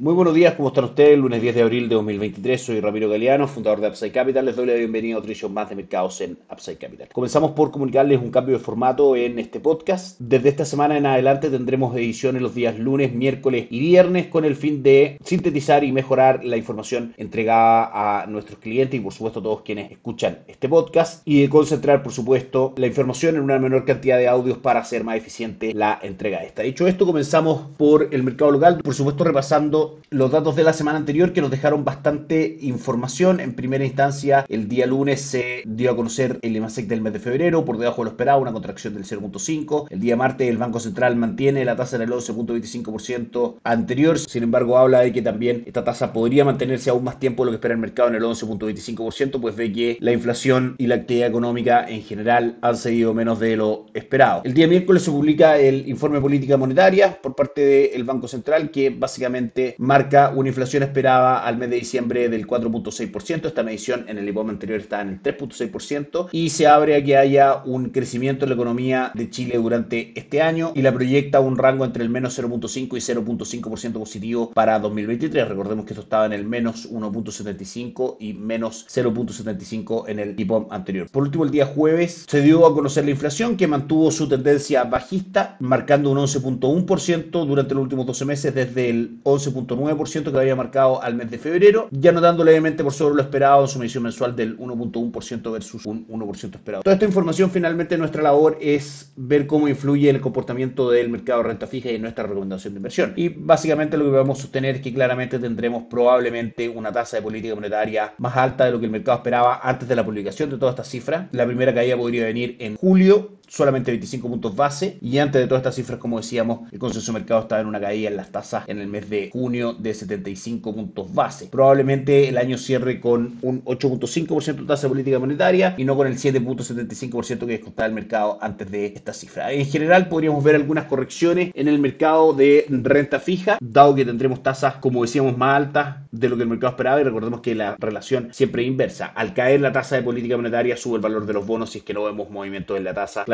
Muy buenos días, ¿cómo están ustedes? Lunes 10 de abril de 2023, soy Ramiro Galeano, fundador de Upside Capital. Les doy la bienvenida a otro edición más de mercados en Upside Capital. Comenzamos por comunicarles un cambio de formato en este podcast. Desde esta semana en adelante tendremos ediciones los días lunes, miércoles y viernes con el fin de sintetizar y mejorar la información entregada a nuestros clientes y por supuesto a todos quienes escuchan este podcast y de concentrar por supuesto la información en una menor cantidad de audios para hacer más eficiente la entrega de esta. Dicho esto, comenzamos por el mercado local, por supuesto repasando los datos de la semana anterior que nos dejaron bastante información. En primera instancia, el día lunes se dio a conocer el IMASEC del mes de febrero, por debajo de lo esperado, una contracción del 0.5. El día martes, el Banco Central mantiene la tasa en el 11.25% anterior. Sin embargo, habla de que también esta tasa podría mantenerse aún más tiempo de lo que espera el mercado en el 11.25%, pues ve que la inflación y la actividad económica en general han seguido menos de lo esperado. El día miércoles se publica el informe política monetaria por parte del Banco Central, que básicamente marca una inflación esperada al mes de diciembre del 4.6%. Esta medición en el IPOM anterior está en el 3.6% y se abre a que haya un crecimiento en la economía de Chile durante este año y la proyecta un rango entre el menos 0.5 y 0.5% positivo para 2023. Recordemos que esto estaba en el menos 1.75 y menos 0.75 en el IPOM anterior. Por último, el día jueves se dio a conocer la inflación que mantuvo su tendencia bajista, marcando un 11.1% durante los últimos 12 meses desde el 11. 9% que había marcado al mes de febrero, ya notando levemente por sobre lo esperado en su medición mensual del 1.1% versus un 1% esperado. Toda esta información finalmente nuestra labor es ver cómo influye el comportamiento del mercado de renta fija y nuestra recomendación de inversión. Y básicamente lo que vamos a sostener es que claramente tendremos probablemente una tasa de política monetaria más alta de lo que el mercado esperaba antes de la publicación de todas estas cifras. La primera caída podría venir en julio solamente 25 puntos base y antes de todas estas cifras, como decíamos, el consenso de mercado estaba en una caída en las tasas en el mes de junio de 75 puntos base. Probablemente el año cierre con un 8.5% de tasa de política monetaria y no con el 7.75% que descontaba el mercado antes de esta cifra. En general podríamos ver algunas correcciones en el mercado de renta fija, dado que tendremos tasas, como decíamos, más altas de lo que el mercado esperaba y recordemos que la relación siempre es inversa. Al caer la tasa de política monetaria sube el valor de los bonos si es que no vemos movimientos en la tasa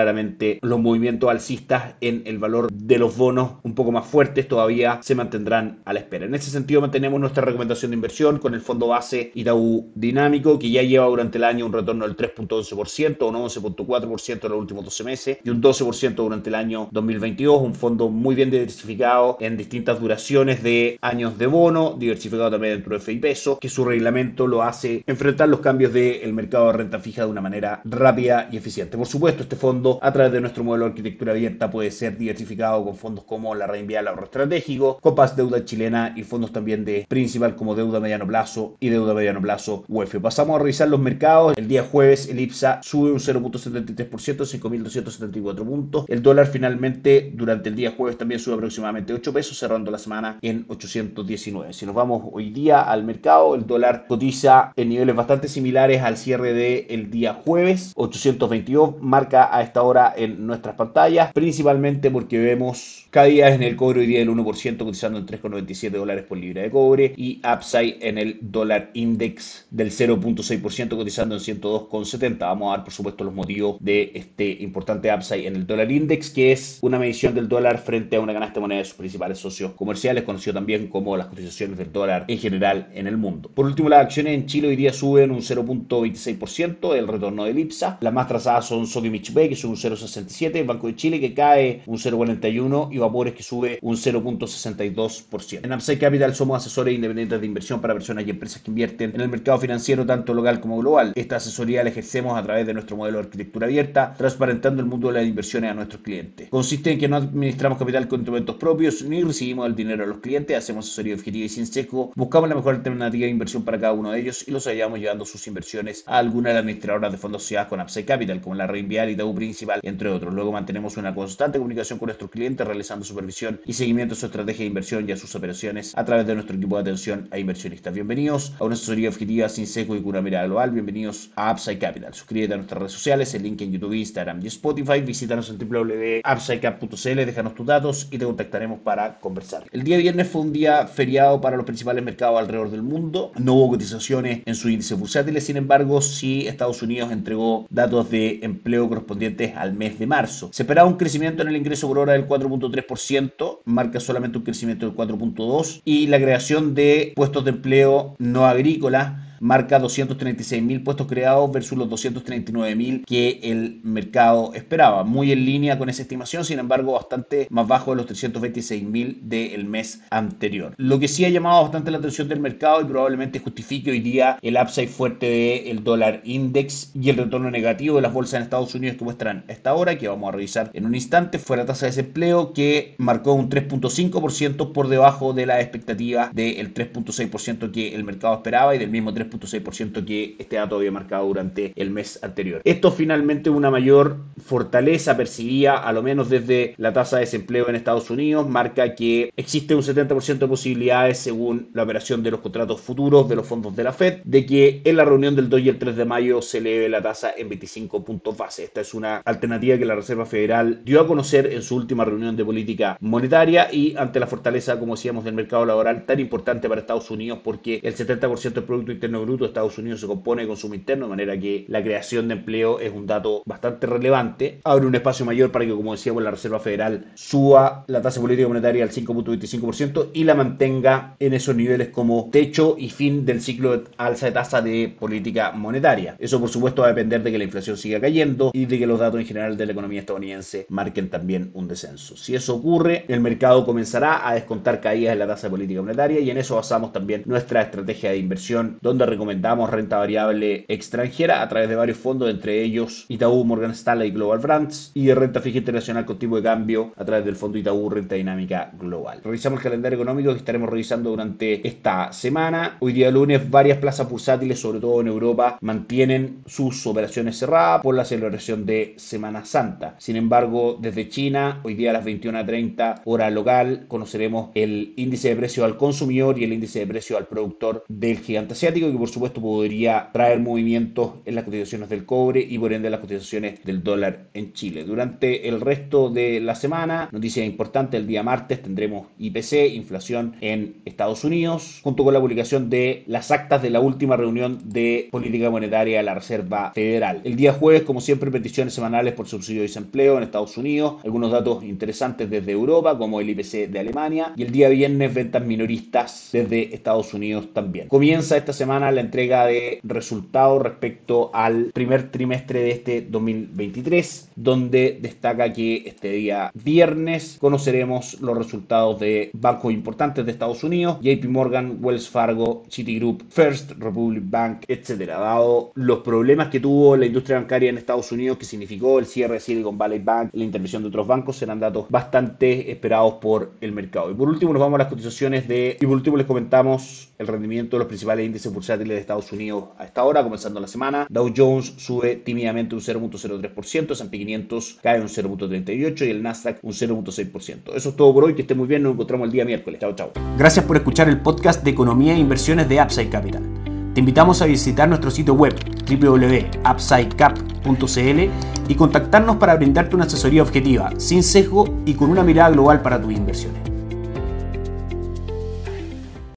los movimientos alcistas en el valor de los bonos un poco más fuertes todavía se mantendrán a la espera. En ese sentido mantenemos nuestra recomendación de inversión con el fondo base Itaú Dinámico que ya lleva durante el año un retorno del 3.11%, un 11.4% en los últimos 12 meses y un 12% durante el año 2022. Un fondo muy bien diversificado en distintas duraciones de años de bono, diversificado también dentro de FI peso, que su reglamento lo hace enfrentar los cambios del mercado de renta fija de una manera rápida y eficiente. Por supuesto, este fondo a través de nuestro modelo de arquitectura abierta puede ser diversificado con fondos como la reinvía al ahorro estratégico, copas deuda chilena y fondos también de principal como deuda mediano plazo y deuda mediano plazo UEF. Pasamos a revisar los mercados. El día jueves el IPSA sube un 0.73%, 5.274 puntos. El dólar finalmente durante el día jueves también sube aproximadamente 8 pesos, cerrando la semana en 819. Si nos vamos hoy día al mercado, el dólar cotiza en niveles bastante similares al cierre del día jueves, 822, marca a esta ahora en nuestras pantallas, principalmente porque vemos caídas en el cobre hoy día del 1%, cotizando en 3,97 dólares por libra de cobre, y upside en el dólar index del 0.6%, cotizando en 102,70. Vamos a dar, por supuesto, los motivos de este importante upside en el dólar index, que es una medición del dólar frente a una canasta de moneda de sus principales socios comerciales, conocido también como las cotizaciones del dólar en general en el mundo. Por último, las acciones en Chile hoy día suben un 0.26%, el retorno del IPSA. Las más trazadas son Sokimich Bay, que un 0,67, Banco de Chile que cae un 0,41 y Vapores que sube un 0,62%. En Upside Capital somos asesores independientes de inversión para personas y empresas que invierten en el mercado financiero tanto local como global. Esta asesoría la ejercemos a través de nuestro modelo de arquitectura abierta, transparentando el mundo de las inversiones a nuestros clientes. Consiste en que no administramos capital con instrumentos propios ni recibimos el dinero a los clientes, hacemos asesoría objetiva y sin sesgo, buscamos la mejor alternativa de inversión para cada uno de ellos y los ayudamos llevando sus inversiones a alguna de las administradoras de fondos sociedades con Upside Capital, como la Reinvial y Itaú entre otros. Luego mantenemos una constante comunicación con nuestros clientes, realizando supervisión y seguimiento a su estrategia de inversión y a sus operaciones a través de nuestro equipo de atención a inversionistas. Bienvenidos a una asesoría objetiva sin seco y con una mirada global. Bienvenidos a Upside Capital. Suscríbete a nuestras redes sociales, el link en YouTube, Instagram y Spotify. Visítanos en www.upsidecap.cl, déjanos tus datos y te contactaremos para conversar. El día viernes fue un día feriado para los principales mercados alrededor del mundo. No hubo cotizaciones en su índice bursátil, sin embargo, sí Estados Unidos entregó datos de empleo correspondientes al mes de marzo. Se esperaba un crecimiento en el ingreso por hora del 4.3%, marca solamente un crecimiento del 4.2% y la creación de puestos de empleo no agrícolas marca 236.000 puestos creados versus los 239.000 que el mercado esperaba. Muy en línea con esa estimación, sin embargo, bastante más bajo de los 326.000 del mes anterior. Lo que sí ha llamado bastante la atención del mercado y probablemente justifique hoy día el upside fuerte del dólar index y el retorno negativo de las bolsas en Estados Unidos que muestran esta hora, que vamos a revisar en un instante, fue la tasa de desempleo que marcó un 3.5% por debajo de la expectativa del 3.6% que el mercado esperaba y del mismo 3 3.6% que este dato había marcado durante el mes anterior. Esto finalmente una mayor fortaleza percibía, a lo menos desde la tasa de desempleo en Estados Unidos, marca que existe un 70% de posibilidades según la operación de los contratos futuros de los fondos de la Fed, de que en la reunión del 2 y el 3 de mayo se eleve la tasa en 25 puntos base. Esta es una alternativa que la Reserva Federal dio a conocer en su última reunión de política monetaria y ante la fortaleza, como decíamos, del mercado laboral tan importante para Estados Unidos porque el 70% del Producto Interno Bruto de Estados Unidos se compone de consumo interno, de manera que la creación de empleo es un dato bastante relevante. Abre un espacio mayor para que, como decíamos, la Reserva Federal suba la tasa política monetaria al 5.25% y la mantenga en esos niveles como techo y fin del ciclo de alza de tasa de política monetaria. Eso, por supuesto, va a depender de que la inflación siga cayendo y de que los datos en general de la economía estadounidense marquen también un descenso. Si eso ocurre, el mercado comenzará a descontar caídas en la tasa de política monetaria y en eso basamos también nuestra estrategia de inversión, donde recomendamos renta variable extranjera a través de varios fondos, entre ellos Itaú, Morgan Stanley Global Brands y renta fija internacional con tipo de cambio a través del fondo Itaú Renta Dinámica Global. Revisamos el calendario económico que estaremos revisando durante esta semana. Hoy día lunes varias plazas bursátiles, sobre todo en Europa, mantienen sus operaciones cerradas por la celebración de Semana Santa. Sin embargo, desde China, hoy día a las 21.30 hora local, conoceremos el índice de precio al consumidor y el índice de precio al productor del gigante asiático que por supuesto podría traer movimientos en las cotizaciones del cobre y por ende las cotizaciones del dólar en Chile. Durante el resto de la semana, noticia importante, el día martes tendremos IPC, inflación en Estados Unidos, junto con la publicación de las actas de la última reunión de política monetaria de la Reserva Federal. El día jueves, como siempre, peticiones semanales por subsidio de desempleo en Estados Unidos, algunos datos interesantes desde Europa, como el IPC de Alemania, y el día viernes ventas minoristas desde Estados Unidos también. Comienza esta semana la entrega de resultados respecto al primer trimestre de este 2023, donde destaca que este día viernes conoceremos los resultados de bancos importantes de Estados Unidos, JP Morgan, Wells Fargo, Citigroup, First Republic Bank, etcétera. Dado los problemas que tuvo la industria bancaria en Estados Unidos, que significó el cierre de Silicon Valley Bank, la intervención de otros bancos, serán datos bastante esperados por el mercado. Y por último nos vamos a las cotizaciones de, y por último les comentamos el rendimiento de los principales índices de Estados Unidos a esta hora, comenzando la semana. Dow Jones sube tímidamente un 0.03%, S&P 500 cae un 0.38% y el Nasdaq un 0.6%. Eso es todo por hoy, que esté muy bien, nos encontramos el día miércoles. Chao, chao. Gracias por escuchar el podcast de Economía e Inversiones de Upside Capital. Te invitamos a visitar nuestro sitio web www.upsidecap.cl y contactarnos para brindarte una asesoría objetiva, sin sesgo y con una mirada global para tus inversiones.